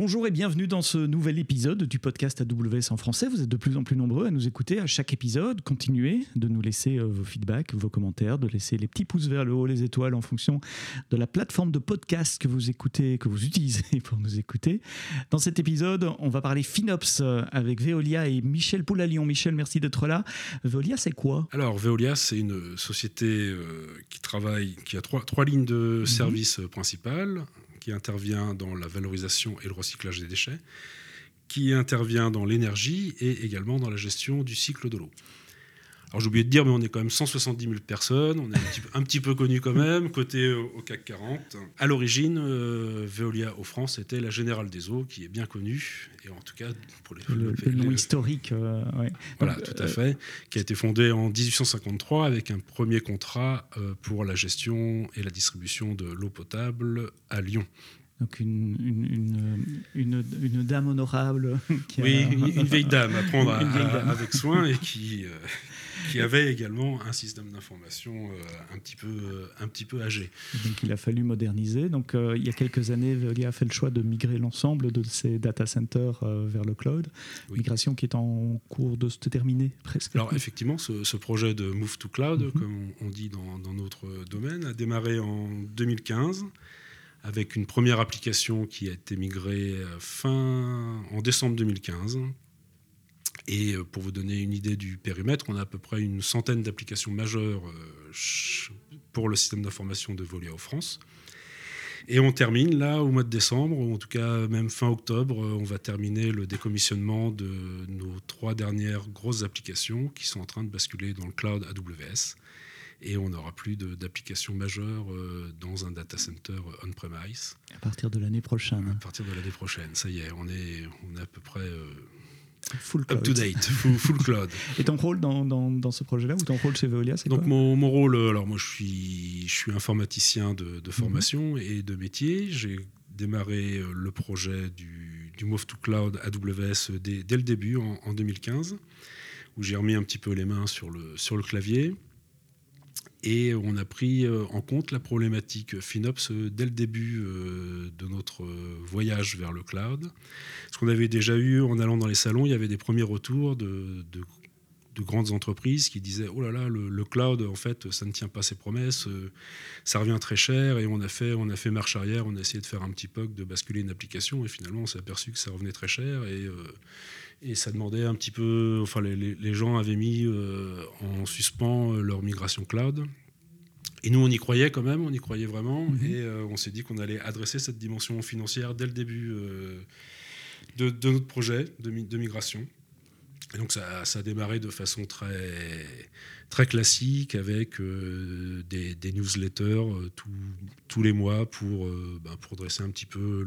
Bonjour et bienvenue dans ce nouvel épisode du podcast AWS en français. Vous êtes de plus en plus nombreux à nous écouter à chaque épisode. Continuez de nous laisser euh, vos feedbacks, vos commentaires, de laisser les petits pouces vers le haut, les étoiles en fonction de la plateforme de podcast que vous écoutez, que vous utilisez pour nous écouter. Dans cet épisode, on va parler FinOps euh, avec Veolia et Michel Poulalion. Michel, merci d'être là. Veolia, c'est quoi? Alors, Veolia, c'est une société euh, qui travaille, qui a trois, trois lignes de services principales qui intervient dans la valorisation et le recyclage des déchets, qui intervient dans l'énergie et également dans la gestion du cycle de l'eau. Alors j'ai oublié de dire, mais on est quand même 170 000 personnes, on est un petit, peu, connu quand même, côté au CAC 40. À l'origine, euh, Veolia au France était la Générale des Eaux, qui est bien connue, et en tout cas pour les... Le, le nom historique. Euh, voilà, tout à fait, qui a été fondée en 1853 avec un premier contrat euh, pour la gestion et la distribution de l'eau potable à Lyon. Donc une, une, une, dame honorable. Qui oui, une, vieille dame à prendre avec soin et qui, qui avait également un système d'information euh, un, petit peu, un petit peu âgé. Donc il a fallu moderniser. Donc euh, il y a quelques années, Veolia a fait le choix de migrer l'ensemble de ses data centers euh, vers le cloud. Migration qui est en cours de se terminer presque. Alors effectivement, ce, projet de Move to Cloud, mhm. comme on dit dans, dans, notre domaine, a démarré en 2015 avec une première application qui a été migrée fin en décembre 2015 et euh, pour vous donner une idée du périmètre, on a à peu près une centaine d'applications majeures euh, pour le système d'information de en France. Et on termine là au mois de décembre, ou en tout cas même fin octobre, euh, on va terminer le décommissionnement de nos trois dernières grosses applications qui sont en train de basculer dans le cloud AWS. Et on n'aura plus d'applications majeures dans un data center on-premise. À partir de l'année prochaine. À partir de l'année prochaine, ça y est, on est, on est à peu près Full cloud. Up to date, full, cloud. Et ton rôle dans, dans, ce projet-là ou ton rôle chez Veolia, c'est Donc mon, mon, rôle, alors moi je suis, je suis informaticien de, de formation mhm. et de métier. J'ai démarré euh, le projet du, du, Move to Cloud AWS dès, dès le début, en, en 2015, où j'ai remis un petit peu les mains sur le, sur le clavier. Et on a pris euh, en compte la problématique FinOps euh, dès le début euh, de notre voyage vers le cloud. Ce qu'on avait déjà eu en allant dans les salons, il y avait des premiers retours de, grandes entreprises qui disaient oh là là le, cloud en fait ça ne tient pas ses promesses ça revient très cher et on a fait on a fait marche arrière on a essayé de faire un petit POC de basculer une application et finalement on s'est aperçu que ça revenait très cher et et ça demandait un petit peu, enfin les, gens avaient mis euh, en suspens euh, leur migration cloud. Et nous, on y croyait quand même, on y croyait vraiment, mhm. et euh, on s'est dit qu'on allait adresser cette dimension financière dès le début de, notre projet de, migration. Et donc ça, a démarré de façon très, très classique avec des, newsletters tous les mois pour, ben, pour dresser un petit peu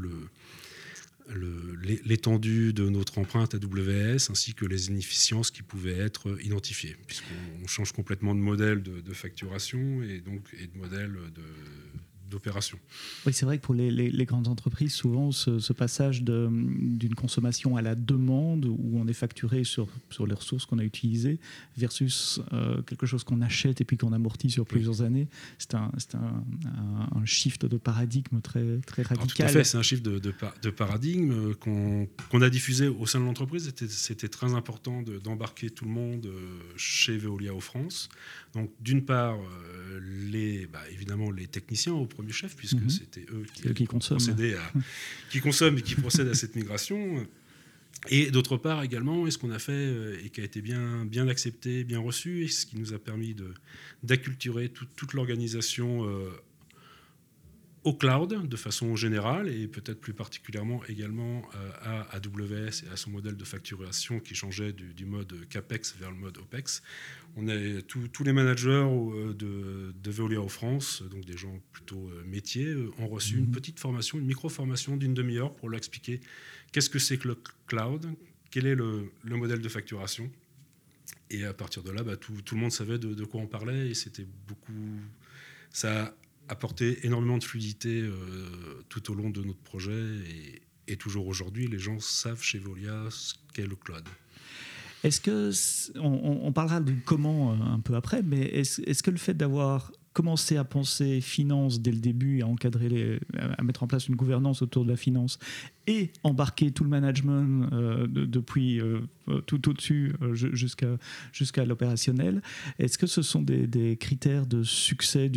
l'étendue de notre empreinte AWS ainsi que les inefficiences qui pouvaient être identifiées, puisqu'on change complètement de modèle de, de, facturation et donc et de modèle de, d'opération. Oui, c'est vrai que pour les, grandes entreprises, souvent, ce, passage d'une consommation à la demande, où on est facturé sur, sur les ressources qu'on a utilisées, versus euh, quelque chose qu'on achète et puis qu'on amortit sur plusieurs années, c'est un, un, un, shift de paradigme très, très radical. tout à fait, c'est un shift de, de, paradigme qu'on a diffusé au sein de l'entreprise. C'était très important d'embarquer tout le monde euh, chez Veolia au France. Donc, d'une part, euh, les, bah, évidemment, les techniciens au premier chef, puisque mhm. c'était eux qui, qui consomment. À, qui consomment et qui procèdent à cette migration. Et d'autre part également, ce qu'on a fait euh, et qui a été bien, bien accepté, bien reçu, et ce qui nous a permis d'acculturer toute l'organisation euh, au cloud de façon générale et peut-être plus particulièrement également euh, à AWS et à son modèle de facturation qui changeait du, mode CAPEX vers le mode OPEX. On a tous les managers euh, de, de, Veolia en France, donc des gens plutôt euh, métiers, ont reçu une mhm. petite formation, une micro-formation d'une demi-heure pour leur expliquer qu'est-ce que c'est que le cloud, quel est le, modèle de facturation. Et à partir de là, bah, tout, tout, le monde savait de, de quoi on parlait et c'était beaucoup... Ça apporté énormément de fluidité euh, tout au long de notre projet et, toujours aujourd'hui, les gens savent chez Volia ce qu'est le cloud. Est-ce que, on, parlera de comment euh, un peu après, mais est-ce que le fait d'avoir commencé à penser finance dès le début, à encadrer, les, à mettre en place une gouvernance autour de la finance et embarquer tout le management euh, depuis euh, tout au-dessus jusqu'à jusqu'à l'opérationnel. Est-ce que ce sont des, critères de succès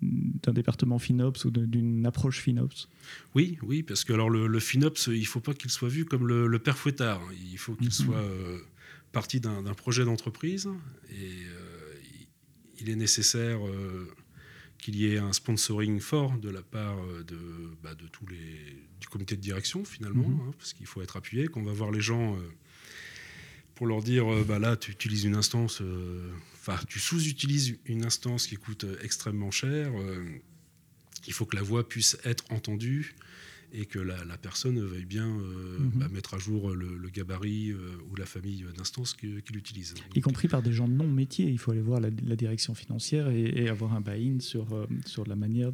d'un département FinOps ou d'une approche FinOps? Oui, oui, parce que alors le, FinOps, il ne faut pas qu'il soit vu comme le, père fouettard. Il faut qu'il mhm. soit partie d'un projet d'entreprise et il est nécessaire euh, qu'il y ait un sponsoring fort de la part euh, de, bah, de tous les, du comité de direction finalement, mhm. hein, parce qu'il faut être appuyé, qu'on va voir les gens euh, pour leur dire bah là tu utilises une instance, enfin tu sous-utilises une instance qui coûte extrêmement cher, il faut que la voix puisse être entendue et que la, personne veuille bien euh, mhm. bah, mettre à jour le, gabarit euh, ou la famille d'instances qu'il utilise. Y compris par des gens non métiers. Il faut aller voir la, direction financière et, avoir un buy-in sur, euh, sur la manière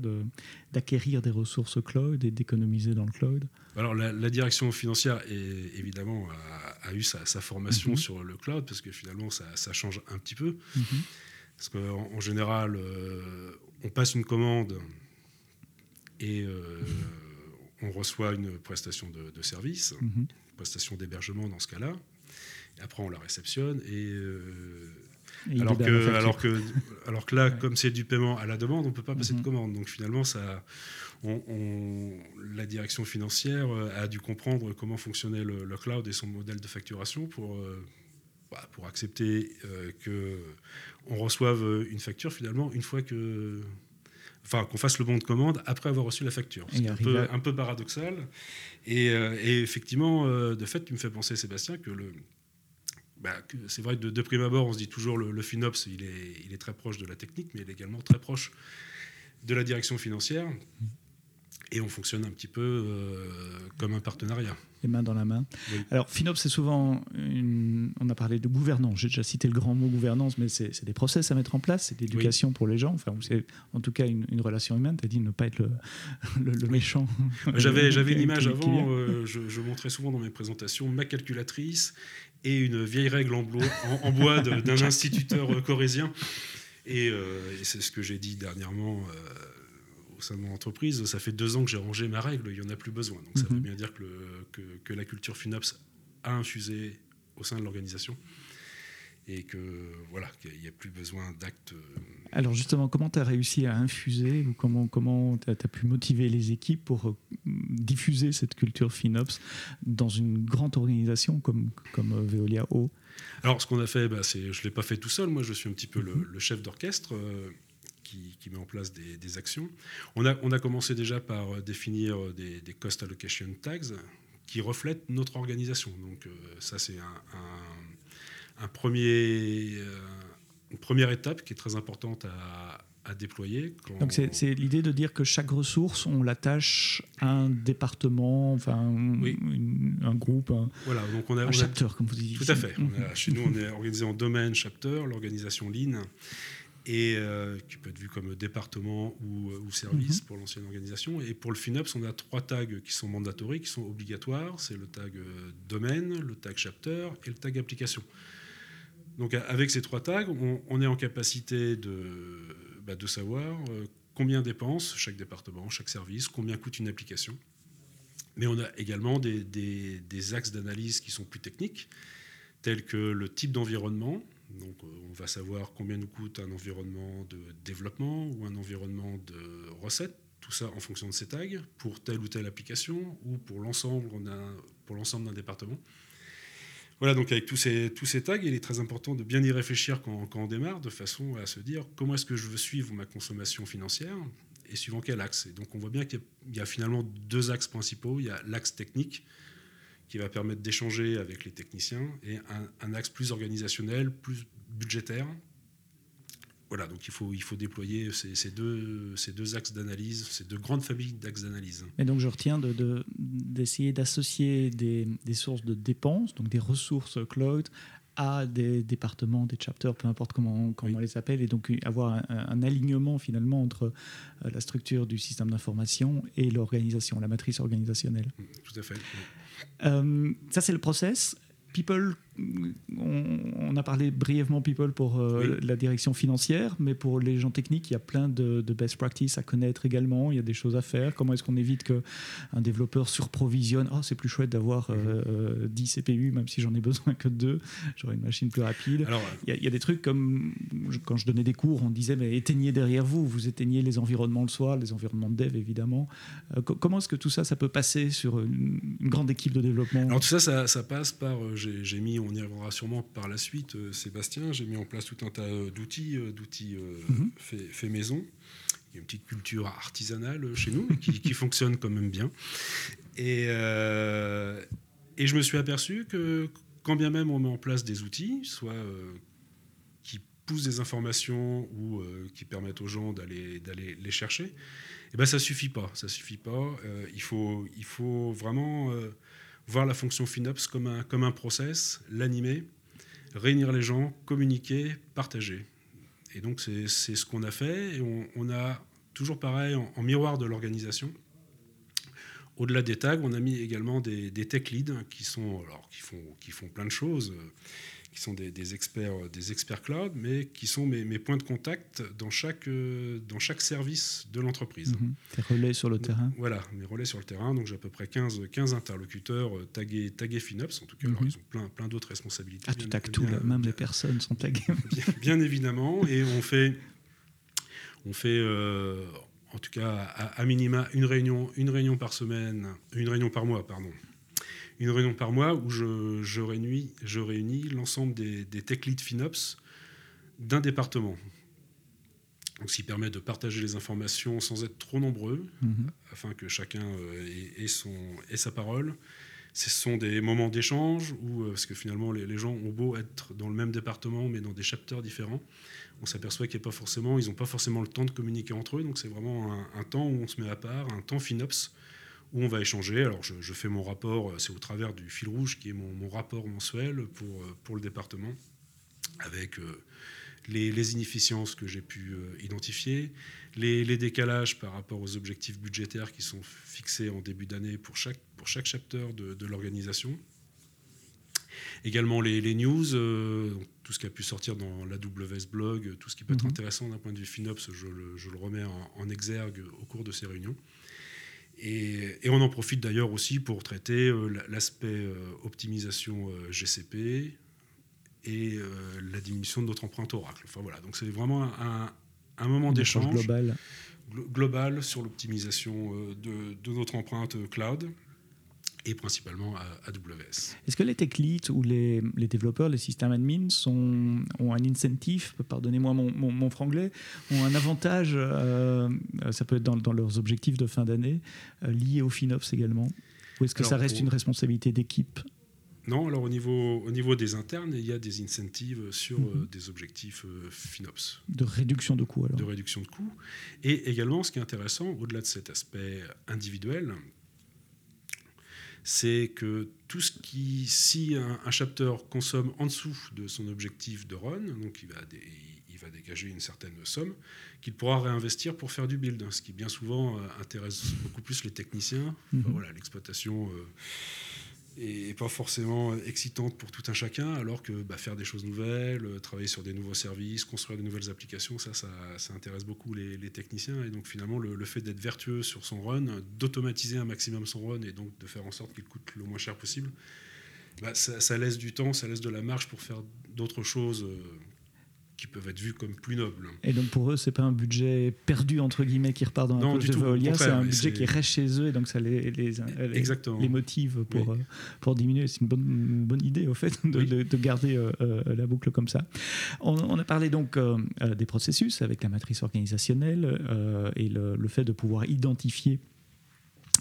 d'acquérir des ressources cloud et d'économiser dans le cloud. Alors la, direction financière, est, évidemment, a, eu sa, formation mhm. sur le cloud parce que finalement, ça, change un petit peu. Mhm. Parce qu'en en général, on passe une commande et on reçoit une prestation de, service, une mhm. prestation d'hébergement dans ce cas-là. Après, on la réceptionne et. Euh, alors, que, alors, que, alors que là, comme c'est du paiement à la demande, on ne peut pas passer de mhm. commande. Donc finalement, ça, on, la direction financière euh, a dû comprendre comment fonctionnait le, cloud et son modèle de facturation pour, euh, bah, pour accepter que qu'on reçoive une facture finalement une fois que enfin qu'on fasse le bon de commande après avoir reçu la facture. C'est un peu, un peu paradoxal. Et, euh, effectivement, euh, de fait, tu me fais penser, Sébastien, que le, bah, c'est vrai que de, prime abord, on se dit toujours le, le FinOps, il est, il est très proche de la technique, mais il est également très proche de la direction financière. Et on fonctionne un petit peu euh, comme un partenariat. Les mains dans la main. Alors, FinOps, c'est souvent. Une... On a parlé de gouvernance. J'ai déjà cité le grand mot gouvernance, mais c'est des process à mettre en place, c'est d'éducation pour les gens. Enfin, c'est en tout cas une, relation humaine. Tu as dit ne pas être le, le, méchant. J'avais une image avant. Euh, je, montrais souvent dans mes présentations ma calculatrice et une vieille règle en, en, bois d'un instituteur euh, corésien. Et, et c'est ce que j'ai dit dernièrement au sein de mon entreprise, ça fait deux ans que j'ai rangé ma règle, il n'y en a plus besoin. Donc ça veut mhm. bien dire que, que, que, la culture FinOps a infusé au sein de l'organisation et que voilà qu'il n'y a plus besoin d'actes. Euh, Alors justement, comment tu as réussi à infuser ou comment comment tu as, pu motiver les équipes pour euh, diffuser cette culture FinOps dans une grande organisation comme comme euh, Veolia O? Alors ce qu'on a fait, bah, je l'ai pas fait tout seul. Moi, je suis un petit peu le, mhm. chef d'orchestre qui, met en place des, actions. On a, on a, commencé déjà par euh, définir euh, des, cost allocation tags qui reflètent notre organisation. Donc euh, ça, c'est un, premier, une première étape qui est très importante à, déployer. Donc c'est l'idée de dire que chaque ressource, on l'attache à un département, enfin un groupe, un, voilà, donc on a, un chapter, comme vous dites. Tout à fait. chez nous, on est organisé en domaine, chapter, l'organisation Lean et euh, qui peut être vu comme département ou, euh, service mhm. pour l'ancienne organisation. Et pour le FinOps, on a trois tags qui sont mandatories, qui sont obligatoires. C'est le tag euh, domaine, le tag chapter et le tag application. Donc avec ces trois tags, on, est en capacité de, bah, de savoir combien dépense chaque département, chaque service, combien coûte une application. Mais on a également des, des axes d'analyse qui sont plus techniques, tels que le type d'environnement, donc euh, on va savoir combien nous coûte un environnement de développement ou un environnement de recette, tout ça en fonction de ces tags, pour telle ou telle application ou pour l'ensemble d'un département. Voilà, donc avec tous ces, tous ces tags, il est très important de bien y réfléchir quand, quand on démarre, de façon à se dire comment est-ce que je veux suivre ma consommation financière et suivant quel axe. Et donc on voit bien qu'il y, a finalement deux axes principaux. Il y a l'axe technique, qui va permettre d'échanger avec les techniciens, et un, axe plus organisationnel, plus budgétaire. Voilà, donc il faut, il faut déployer ces, deux, ces deux axes d'analyse, ces deux grandes familles d'axes d'analyse. Et donc je retiens d'essayer de, d'associer des, des, sources de dépenses, donc des ressources cloud, à des départements, des chapters, peu importe comment, comment on les appelle, et donc avoir un, alignement finalement entre euh, la structure du système d'information et l'organisation, la matrice organisationnelle. Tout à fait. Ça, c'est le process. People on, a parlé brièvement people pour euh, la direction financière, mais pour les gens techniques, il y a plein de, best practices à connaître également. Il y a des choses à faire. Comment est-ce qu'on évite qu'un développeur surprovisionne? Oh, c'est plus chouette d'avoir 10 euh, euh, CPU, même si j'en ai besoin que de 2. J'aurai une machine plus rapide. il, y a, des trucs comme quand je donnais des cours, on disait mais éteignez derrière vous, vous éteignez les environnements le soir, les environnements de dev évidemment. comment est-ce que tout ça, ça peut passer sur une, grande équipe de développement? Alors tout ça, ça, ça passe par. j'ai mis, on y reviendra sûrement par la suite, euh, Sébastien, j'ai mis en place tout un tas euh, d'outils, euh, d'outils mhm. fait, maison. Il y a une petite culture artisanale chez nous qui, fonctionne quand même bien. Et, et je me suis aperçu que quand bien même on met en place des outils, soit qui poussent des informations ou qui permettent aux gens d'aller les chercher, et eh ben ça suffit pas. Ça suffit pas. il faut il faut vraiment voir la fonction FinOps comme un, comme un process, l'animer, réunir les gens, communiquer, partager. Et donc c'est ce qu'on a fait. Et on, a toujours pareil, en, miroir de l'organisation, au-delà des tags, on a mis également des, des tech leads qui, sont, alors, qui, font, qui font plein de choses qui sont des, experts, euh, des experts cloud, mais qui sont mes, mes points de contact dans chaque, euh, dans chaque service de l'entreprise. Mhm. Tes relais sur le terrain Voilà, mes relais sur le terrain. Donc j'ai à peu près 15, 15 interlocuteurs euh, tagués, tagués FinOps. En tout cas, alors, mhm. ils ont plein, plein d'autres responsabilités. Ah, tu tagues tout, même les personnes sont taguées. Bien, évidemment. Et on fait, on fait en tout cas, à, à, minima, une réunion, une réunion par semaine, une réunion par mois, pardon une réunion par mois où je, je réunis, je réunis l'ensemble des, des, tech leads FinOps d'un département. Donc, ce qui permet de partager les informations sans être trop nombreux, mhm. afin que chacun euh, ait, son, ait, sa parole. Ce sont des moments d'échange où, euh, parce que finalement, les, gens ont beau être dans le même département, mais dans des chapters différents, on s'aperçoit qu'ils n'ont pas forcément, ils pas forcément le temps de communiquer entre eux. Donc, c'est vraiment un, un, temps où on se met à part, un temps FinOps, où on va échanger. Alors je, fais mon rapport, euh, c'est au travers du fil rouge qui est mon, rapport mensuel pour, euh, pour le département, avec euh, les, inefficiences que j'ai pu identifier, les, décalages par rapport aux objectifs budgétaires qui sont fixés en début d'année pour chaque, pour chaque chapter de, l'organisation. Également les, news, tout ce qui a pu sortir dans l'AWS blog, tout ce qui peut être mhm. intéressant d'un point de vue FinOps, je le, je le remets en, exergue au cours de ces réunions. Et, on en profite d'ailleurs aussi pour traiter euh, l'aspect euh, optimisation euh, GCP et la diminution de notre empreinte Oracle. Enfin voilà, donc c'est vraiment un, un moment d'échange global. global sur l'optimisation de, de, notre empreinte cloud et principalement à AWS. Est-ce que les tech leads ou les, les, développeurs, les systèmes admins sont, ont un incentive, pardonnez-moi mon, mon, franglais, ont un avantage, euh, ça peut être dans, dans, leurs objectifs de fin d'année, euh, lié au FinOps également? Ou est-ce que ça reste une responsabilité d'équipe? Non, alors au niveau, au niveau des internes, il y a des incentives sur euh, mhm. des objectifs FinOps. De réduction de coûts alors De réduction de coûts. Et également, ce qui est intéressant, au-delà de cet aspect individuel, c'est que tout ce qui, si un, chapter consomme en dessous de son objectif de run, donc il va, il va dégager une certaine somme, qu'il pourra réinvestir pour faire du build, ce qui bien souvent euh, intéresse beaucoup plus les techniciens. Mhm. voilà, l'exploitation. Euh, et pas forcément excitante pour tout un chacun, alors que bah, faire des choses nouvelles, euh, travailler sur des nouveaux services, construire de nouvelles applications, ça, ça, intéresse beaucoup les, techniciens. Et donc finalement, le, fait d'être vertueux sur son run, d'automatiser un maximum son run et donc de faire en sorte qu'il coûte le moins cher possible, bah, ça, ça, laisse du temps, ça laisse de la marge pour faire d'autres choses euh, qui peuvent être vus comme plus nobles. Et donc pour eux, c'est pas un budget perdu entre guillemets qui repart dans la poche de Veolia, c'est un budget qui reste chez eux et donc ça les, les, les, motive pour, euh, pour diminuer. C'est une bonne, bonne idée au fait de, de, garder euh, euh, la boucle comme ça. On, a parlé donc des processus avec la matrice organisationnelle et le, le fait de pouvoir identifier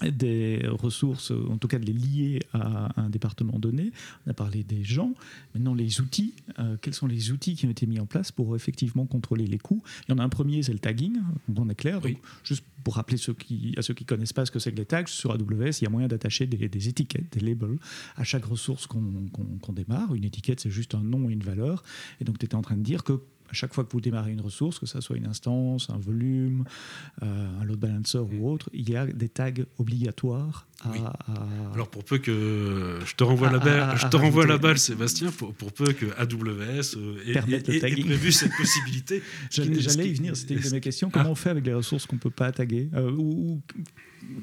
des ressources, en tout cas de les lier à un département donné. On a parlé des gens. Maintenant, les outils. Euh, quels sont les outils qui ont été mis en place pour effectivement contrôler les coûts? Il y en a un premier, c'est le tagging, on est clair. Donc, juste pour rappeler ceux qui, à ceux qui ne connaissent pas ce que c'est que les tags, sur AWS, il y a moyen d'attacher des, étiquettes, des labels à chaque ressource qu'on démarre. Une étiquette, c'est juste un nom et une valeur. Et donc, tu étais en train de dire que à chaque fois que vous démarrez une ressource, que ce soit une instance, un volume, un load balancer ou mm. autre, il y a des tags obligatoires Alors pour peu que je te renvoie, la, balle, je te renvoie la balle, Sébastien, pour, peu que AWS ait, ait, prévu cette possibilité. J'allais y venir, c'était une de mes questions. Comment on fait avec les ressources qu'on ne peut pas taguer ou,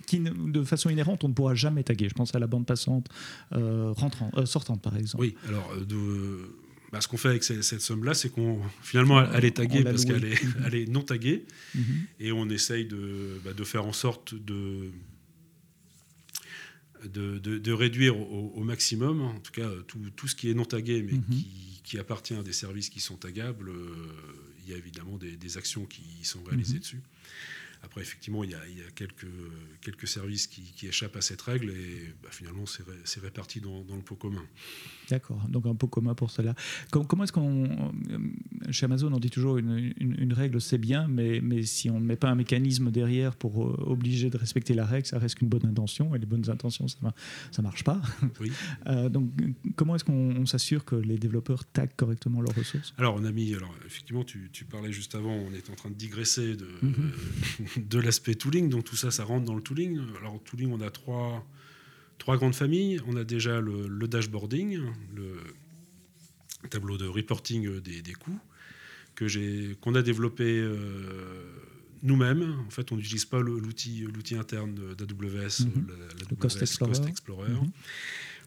qui, de façon inhérente, on ne pourra jamais taguer Je pense à la bande passante euh, rentrant, euh, sortante, par exemple. Oui, alors de bah, ce qu'on fait avec cette, somme-là, c'est qu'on finalement elle est taguée parce qu'elle est, elle est, non taguée, mhm. et on essaye de, bah, de, faire en sorte de, de, de réduire au, maximum, en tout cas tout, tout, ce qui est non tagué, mais mhm. qui, qui, appartient à des services qui sont tagables. Euh, il y a évidemment des, des actions qui sont réalisées mhm. dessus. Après, effectivement, il y a, quelques, quelques services qui, échappent à cette règle et bah, finalement, c'est réparti dans, le pot commun. D'accord, donc un pot commun pour cela. Comment, est-ce qu'on. Euh, chez Amazon, on dit toujours une, une, règle, c'est bien, mais, mais si on ne met pas un mécanisme derrière pour euh, obliger de respecter la règle, ça reste qu'une bonne intention, et les bonnes intentions, ça ne marche pas. Oui. Euh, donc, comment est-ce qu'on s'assure que les développeurs taguent correctement leurs ressources? Alors, on a mis. Alors, effectivement, tu, tu, parlais juste avant, on est en train de digresser de. Mhm. de l'aspect tooling. Donc tout ça, ça rentre dans le tooling. Alors tooling, on a trois, trois grandes familles. On a déjà le, dashboarding, le tableau de reporting des, des coûts que j'ai qu'on a développé euh, nous-mêmes. En fait, on n'utilise pas l'outil l'outil interne d'AWS, mhm. le Cost Explorer. Mhm.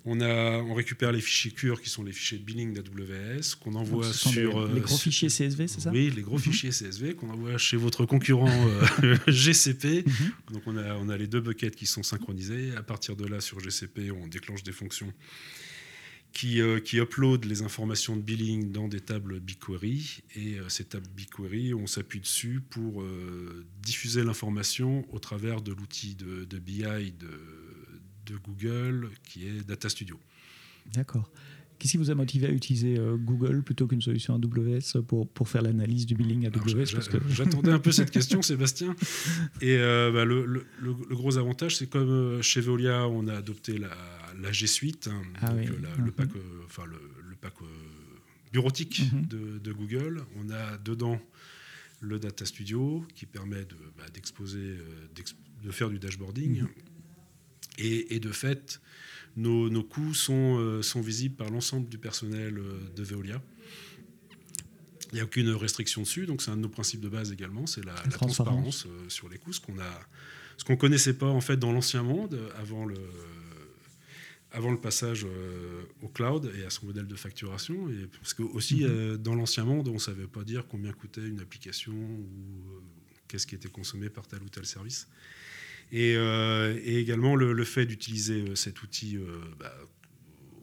On, a, on récupère les fichiers CURE, qui sont les fichiers de billing d'AWS, qu'on envoie sur... Les, gros fichiers CSV, c'est ça? Oui, les gros mhm. fichiers CSV, qu'on envoie chez votre concurrent GCP. Mhm. Donc on a, on a les deux buckets qui sont synchronisés. À partir de là, sur GCP, on déclenche des fonctions qui, euh, qui upload les informations de billing dans des tables BigQuery. Et euh, ces tables BigQuery, on s'appuie dessus pour euh, diffuser l'information au travers de l'outil de, de, BI de, de Google qui est Data Studio. D'accord. Qu'est-ce qui vous a motivé à utiliser euh, Google plutôt qu'une solution AWS pour, pour faire l'analyse du billing AWS J'attendais un peu cette question, Sébastien. Et euh, bah, le, le, le, gros avantage, c'est comme euh, chez Veolia, on a adopté la, la G Suite, hein, ah le pack, enfin, le, pack bureautique mhm. de, de, Google. On a dedans le Data Studio qui permet bah, d'exposer, de faire du dashboarding. Mhm. Et, de fait, nos, coûts sont, euh, sont, visibles par l'ensemble du personnel euh, de Veolia. Il n'y a aucune restriction dessus, donc c'est un de nos principes de base également, c'est la, transparence, euh, sur les coûts, ce qu'on a, ce qu'on connaissait pas en fait dans l'ancien monde avant le, avant le passage au cloud et à son modèle de facturation. Et parce que aussi mm-hmm. dans l'ancien monde, on savait pas dire combien coûtait une application ou qu'est-ce qui était consommé par tel ou tel service. Euh, et, également le, fait d'utiliser euh, cet outil euh, bah,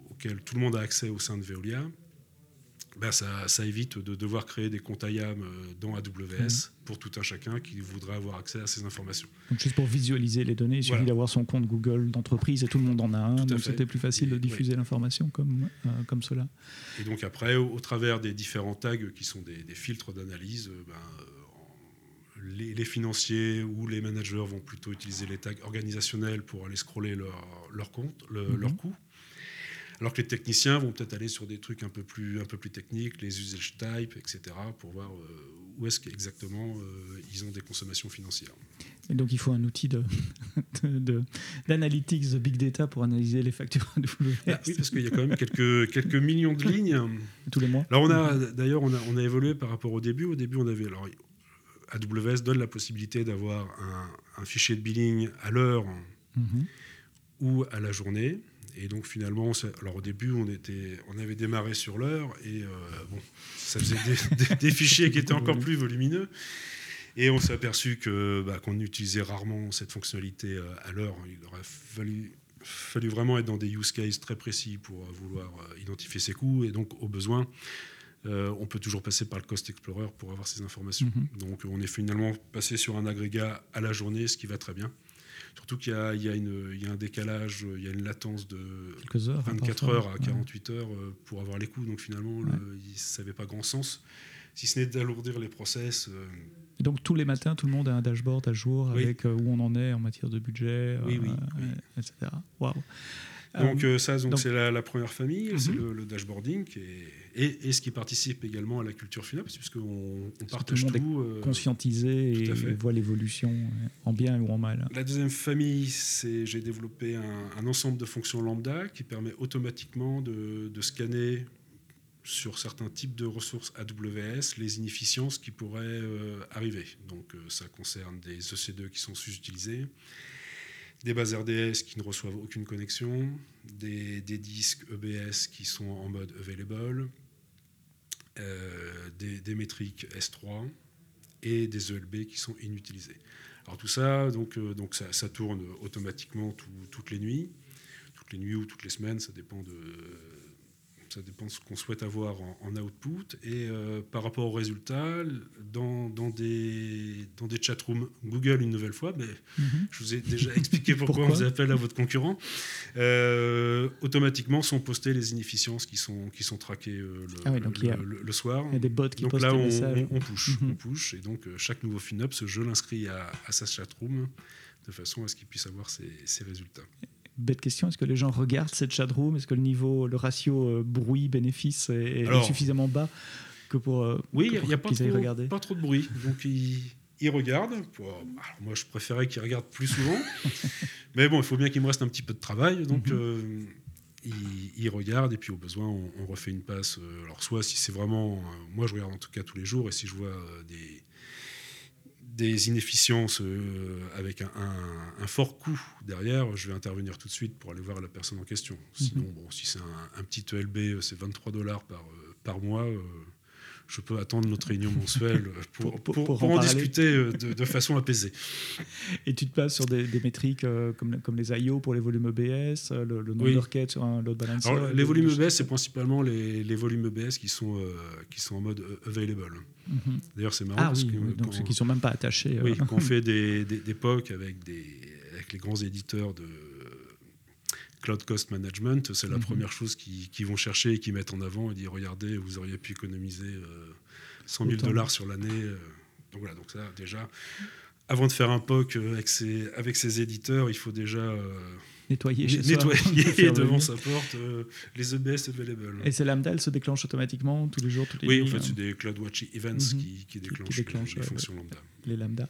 auquel tout le monde a accès au sein de Veolia, bah, ça, évite de devoir créer des comptes IAM dans AWS mhm. pour tout un chacun qui voudrait avoir accès à ces informations. Donc juste pour visualiser les données, il suffit d'avoir son compte Google d'entreprise et tout le monde en a un, donc c'était plus facile de diffuser l'information comme, comme cela. Et donc après, au, travers des différents tags qui sont des, filtres d'analyse, ben, les, financiers ou les managers vont plutôt utiliser les tags organisationnels pour aller scroller leur, leur compte, le, mhm. leur coût. Alors que les techniciens vont peut-être aller sur des trucs un peu plus, un peu plus techniques, les usage types, etc., pour voir euh, où est-ce qu'exactement euh, ils ont des consommations financières. Et donc il faut un outil d'analytics de, de, big data pour analyser les factures AWS. Ah oui, parce qu'il y a quand même quelques, quelques millions de lignes. Tous les mois. Alors on a d'ailleurs on a, on a évolué par rapport au début. Au début on avait alors AWS donne la possibilité d'avoir un, fichier de billing à l'heure mhm. ou à la journée. Et donc finalement, alors au début, on, était, on avait démarré sur l'heure et euh, bon, ça faisait des, fichiers qui étaient encore plus volumineux. Et on s'est aperçu que bah, qu'on utilisait rarement cette fonctionnalité euh, à l'heure. Il aurait fallu, fallu vraiment être dans des use cases très précis pour vouloir euh, identifier ses coûts et donc au besoin euh, on peut toujours passer par le Cost Explorer pour avoir ces informations. Mhm. Donc on est finalement passé sur un agrégat à la journée, ce qui va très bien. Surtout qu'il y, a un décalage, il y a une latence de 24 heures à 48 heures euh, pour avoir les coûts. Donc finalement, ça n'avait pas grand sens, si ce n'est d'alourdir les process. Euh. donc tous les matins, tout le monde a un dashboard à jour avec où on en est en matière de budget, etc. Waouh Donc euh, ça, donc, c'est la, première famille, c'est mhm. le, dashboarding et, et, ce qui participe également à la culture FinOps, puisqu'on on partage tout. tout euh, conscientisé et, voit l'évolution en bien ou en mal. La deuxième famille, c'est j'ai développé un, ensemble de fonctions lambda qui permet automatiquement de, de scanner sur certains types de ressources AWS les inefficiences qui pourraient euh, arriver. Donc ça concerne des EC2 qui sont sous-utilisés, des bases RDS qui ne reçoivent aucune connexion, des, disques EBS qui sont en mode available, euh, des, métriques S3 et des ELB qui sont inutilisés. Alors tout ça, euh, donc ça, tourne automatiquement toutes les nuits, toutes les nuits ou toutes les semaines, ça dépend de, ça dépend de ce qu'on souhaite avoir en, output. Et euh, par rapport aux résultats, dans, dans des, dans des chatrooms Google, une nouvelle fois, mais mhm. je vous ai déjà expliqué pourquoi, on vous appelle à votre concurrent, euh, automatiquement sont postées les inefficiences qui sont, qui sont traquées euh, le, ah donc le, soir. Il y a des bots qui donc postent là, on, on, on, push, mhm. on push. Et donc, chaque nouveau FinOps, je l'inscris à, à sa chatroom de façon à ce qu'il puisse avoir ses, ses résultats bête question, est-ce que les gens regardent cette chatroom? Est-ce que le niveau, le ratio euh, bruit-bénéfice est, suffisamment bas que pour euh, Oui, il n'y a pas trop, pas trop de bruit. Donc ils, regardent. moi, je préférais qu'ils regardent plus souvent. Mais bon, il faut bien qu'il me reste un petit peu de travail. Donc. Mhm. Euh, ils, regardent et puis au besoin on, refait une passe. Alors soit si c'est vraiment, moi je regarde en tout cas tous les jours et si je vois des, des inefficiences euh, avec un, fort coût derrière, je vais intervenir tout de suite pour aller voir la personne en question. Sinon, mhm. bon, si c'est un, petit ELB, euh, c'est 23 dollars par, euh, par mois je peux attendre notre réunion mensuelle pour, pour, en, discuter euh, de, façon apaisée. Et tu te passes sur des, métriques euh, comme, comme les IO pour les volumes EBS, euh, le, nombre de requêtes sur un load balancer Les volumes EBS, c'est principalement les, les, volumes EBS qui sont, qui sont en mode available. Mhm. D'ailleurs, c'est marrant. Ah, parce que, donc ceux qui ne sont même pas attachés. Oui, quand on fait des, des, des POC avec, des, avec les grands éditeurs de Cloud Cost Management, c'est la mhm. première chose qu'ils vont chercher et qu'ils mettent en avant et dire regardez, vous auriez pu économiser 100 euh, 000 dollars sur l'année. Euh. donc voilà, donc ça déjà, avant de faire un POC euh, avec ses, avec ses éditeurs, il faut déjà nettoyer, chez nettoyer devant sa porte euh, les EBS available. Et ces lambda, elles se déclenchent automatiquement tous les jours, toutes les Oui, en fait, c'est des CloudWatch Events mhm. qui, déclenchent, les, fonctions lambda. Les lambda.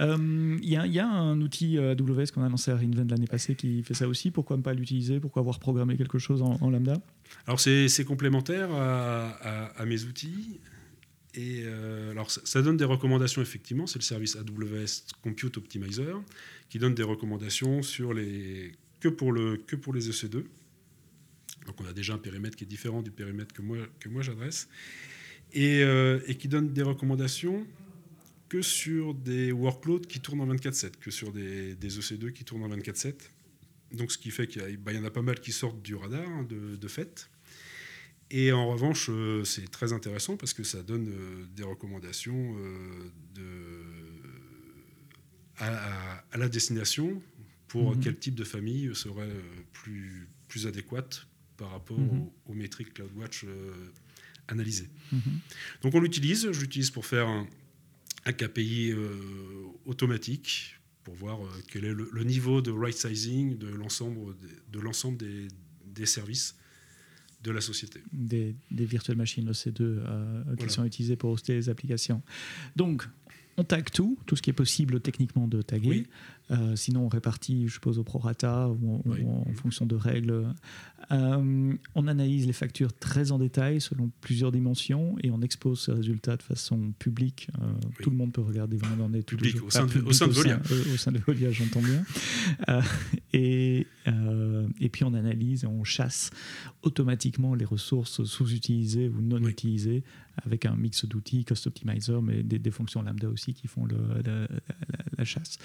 Il euh, y, y, a un outil AWS qu'on a lancé à Reinvent l'année passée qui fait ça aussi. Pourquoi ne pas l'utiliser? Pourquoi avoir programmé quelque chose en, lambda? Alors, c'est complémentaire à, à, mes outils. Et euh, alors, ça, donne des recommandations, effectivement. C'est le service AWS Compute Optimizer qui donne des recommandations sur les, que, pour le, que pour les EC2. Donc, on a déjà un périmètre qui est différent du périmètre que moi, que moi j'adresse. Et, euh, qui donne des recommandations que sur des workloads qui tournent en 24-7, que sur des, des, EC2 qui tournent en 24-7. Donc, ce qui fait qu'il y, bah, y, en a pas mal qui sortent du radar hein, de, de fait. Et en revanche, euh, c'est très intéressant parce que ça donne euh, des recommandations euh, de, à, la destination pour mhm. quel type de famille serait plus, plus adéquate par rapport mhm. aux, métriques CloudWatch analysées. Mhm. Donc on l'utilise, je l'utilise pour faire un, KPI automatique pour voir quel est le, niveau de right sizing de l'ensemble de, l'ensemble des, des services de la société. Des, des virtual machines EC2 euh, qui sont utilisées pour hoster les applications. Donc, on tag tout, tout ce qui est possible techniquement de taguer. Euh, sinon, on répartit, je suppose, au prorata ou, en fonction de règles. Euh, on analyse les factures très en détail selon plusieurs dimensions et on expose ces résultats de façon publique. Euh, tout le monde peut regarder vraiment dans public, au sein, de, au sein de Volia. Au sein, de Volia, j'entends bien. et, et puis on analyse et on chasse automatiquement les ressources sous-utilisées ou non utilisées avec un mix d'outils, Cost Optimizer, mais des, fonctions lambda aussi qui font le, la chasse.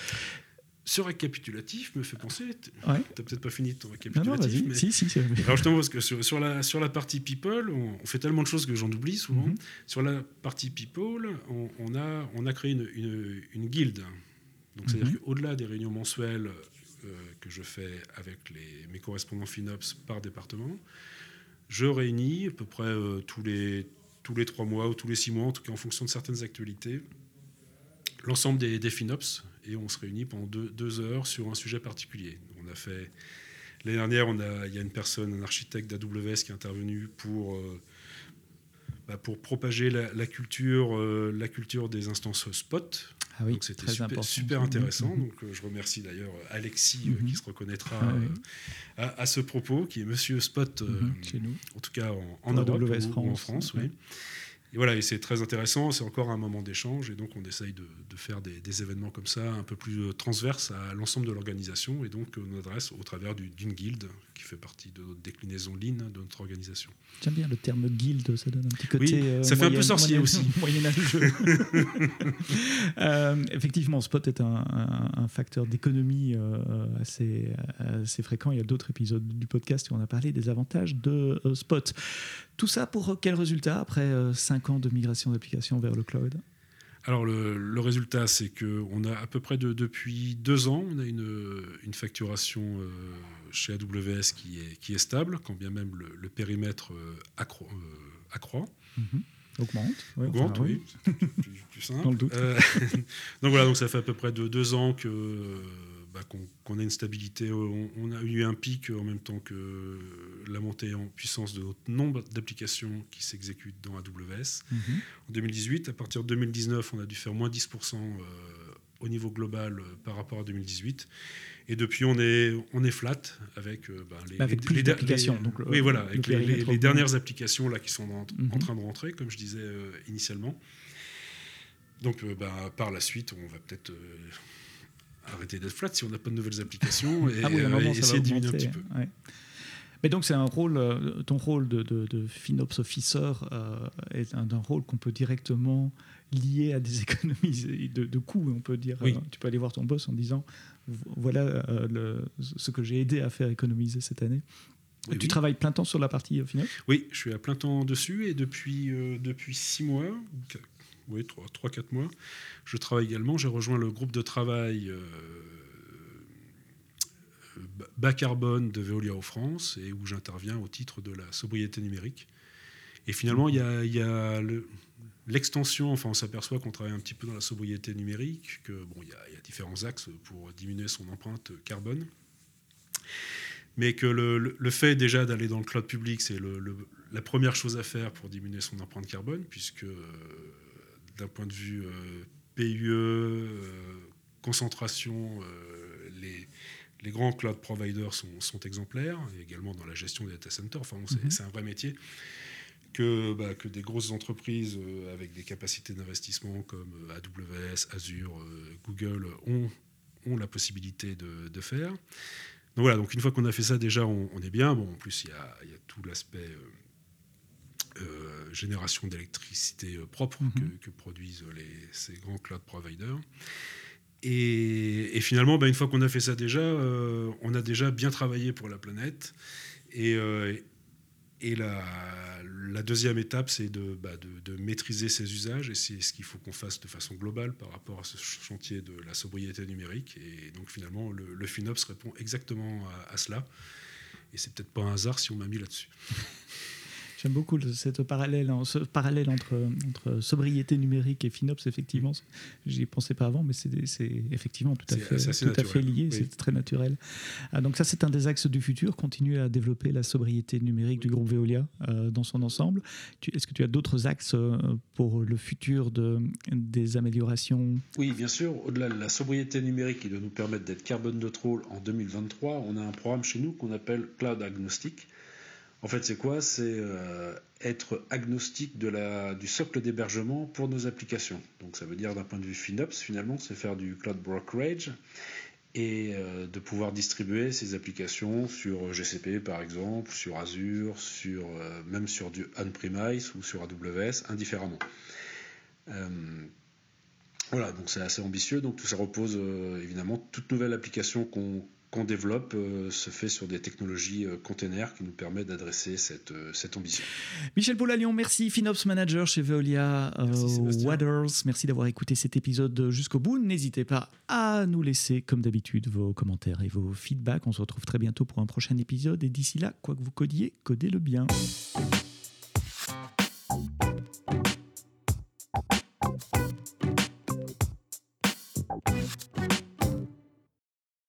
Ce récapitulatif me fait penser. Tu n'as peut-être pas fini ton récapitulatif. Non, mais... si, si, Alors, je parce que sur, la, sur la partie people, on, fait tellement de choses que j'en oublie souvent. Mhm. Sur la partie people, on, a, on a créé une, une, une guilde. Donc, c'est-à-dire mhm. qu'au-delà des réunions mensuelles euh, que je fais avec les, mes correspondants FinOps par département, je réunis à peu près euh, tous, les, tous les trois mois ou tous les six mois, en tout cas en fonction de certaines actualités, l'ensemble des, des FinOps et on se réunit pendant deux, heures sur un sujet particulier. On a fait L'année dernière, on a, il y a une personne, un architecte d'AWS qui est intervenu pour, bah, pour propager la, culture, la culture des instances spot. Ah oui, donc c'était super, super, intéressant. Donc je remercie d'ailleurs Alexis mhm. qui se reconnaîtra ah à, ce propos, qui est Monsieur Spot mhm, chez nous. en tout cas en, en Europe ou, en France. Oui. Et voilà, et c'est très intéressant, c'est encore un moment d'échange, et donc on essaye de, faire des, événements comme ça, un peu plus euh, transverses à l'ensemble de l'organisation, et donc on adresse au travers d'une guilde qui fait partie de notre déclinaison Lean de notre organisation. J'aime bien le terme guilde, ça donne un petit côté. Oui, euh, ça fait un peu sorcier aussi. Moyen-âgeux. euh, effectivement, Spot est un, facteur d'économie euh, assez, assez fréquent. Il y a d'autres épisodes du podcast où on a parlé des avantages de Spot. Tout ça pour quel résultat après 5 ans de migration d'applications vers le cloud? Alors le, résultat, c'est qu'on a à peu près de, depuis deux ans, on a une, une facturation euh, chez AWS qui est, qui est stable, quand bien même le, périmètre euh, accro, euh, accroît. Mhm. Augmente. Augmente, oui. Plus, simple. donc voilà, donc ça fait à peu près de deux ans que bah, qu'on ait une stabilité. On, a eu un pic en même temps que la montée en puissance de notre nombre d'applications qui s'exécutent dans AWS. Mhm. En 2018, à partir de 2019, on a dû faire moins 10% euh, au niveau global euh, par rapport à 2018. Et depuis, on est, on est flat avec, euh, bah, les, avec plus d'applications. oui, voilà, avec les, dernières applications là, qui sont en, mhm. train de rentrer, comme je disais initialement. Donc, bah, par la suite, on va peut-être arrêter d'être flat si on n'a pas de nouvelles applications et, ah euh, essayer de diminuer un petit peu. Mais donc c'est un rôle, euh, ton rôle de, de, FinOps Officer euh, est un, rôle qu'on peut directement lier à des économies de, de coûts. On peut dire, tu peux aller voir ton boss en disant, voilà le, ce que j'ai aidé à faire économiser cette année. tu travailles plein temps sur la partie FinOps? Oui, je suis à plein temps dessus et depuis, depuis six mois, oui, 3-4 mois. Je travaille également, j'ai rejoint le groupe de travail euh, bas carbone de Veolia en France et où j'interviens au titre de la sobriété numérique. Et finalement, il y a, l'extension, enfin on s'aperçoit qu'on travaille un petit peu dans la sobriété numérique, que bon, il y, a, différents axes pour diminuer son empreinte carbone, mais que le, fait déjà d'aller dans le cloud public, c'est la première chose à faire pour diminuer son empreinte carbone, puisque d'un point de vue euh, PUE, euh, concentration, euh, les, les, grands cloud providers sont, exemplaires, également dans la gestion des data centers. Enfin, mhm. c'est un vrai métier. Que, bah, que, des grosses entreprises avec des capacités d'investissement comme AWS, Azure, Google ont, ont, la possibilité de, de, faire. Donc voilà, donc une fois qu'on a fait ça, déjà, on, est bien. Bon, en plus, il y a, y a tout l'aspect euh, génération d'électricité euh, propre mhm. que, produisent les, ces grands cloud providers. Et, finalement, ben, une fois qu'on a fait ça déjà, euh, on a déjà bien travaillé pour la planète. Et, et la, la, deuxième étape, c'est de, bah, de, maîtriser ces usages. Et c'est ce qu'il faut qu'on fasse de façon globale par rapport à ce chantier de la sobriété numérique. Et donc finalement, le, FinOps répond exactement à, à cela. Et c'est peut-être pas un hasard si on m'a mis là-dessus. J'aime beaucoup cette parallèle, ce parallèle entre, entre sobriété numérique et FinOps, effectivement. J'y ai pensé pas avant, mais c'est effectivement tout à fait, tout à fait lié, c'est très naturel. Ah, donc ça, c'est un des axes du futur, continuer à développer la sobriété numérique du groupe Veolia euh, dans son ensemble. Est-ce que tu as d'autres axes euh, pour le futur de, des améliorations? Oui, bien sûr. Au-delà de la sobriété numérique qui doit nous permettre d'être carbone neutral en 2023, on a un programme chez nous qu'on appelle Cloud Agnostic en fait, c'est quoi? C'est euh, être agnostique du socle d'hébergement pour nos applications. Donc, ça veut dire d'un point de vue FinOps, finalement, c'est faire du cloud brokerage et euh, de pouvoir distribuer ces applications sur GCP, par exemple, sur Azure, sur, euh, même sur du on-premise ou sur AWS, indifféremment. voilà, donc c'est assez ambitieux. Donc, tout ça repose évidemment toute nouvelle application qu'on qu'on développe euh, se fait sur des technologies euh, containers qui nous permettent d'adresser cette, euh, cette ambition. Michel Poulalion, merci, FinOps Manager chez Veolia Waters. Merci d'avoir écouté cet épisode jusqu'au bout. N'hésitez pas à nous laisser, comme d'habitude, vos commentaires et vos feedbacks. On se retrouve très bientôt pour un prochain épisode. Et d'ici là, quoi que vous codiez, codez-le bien.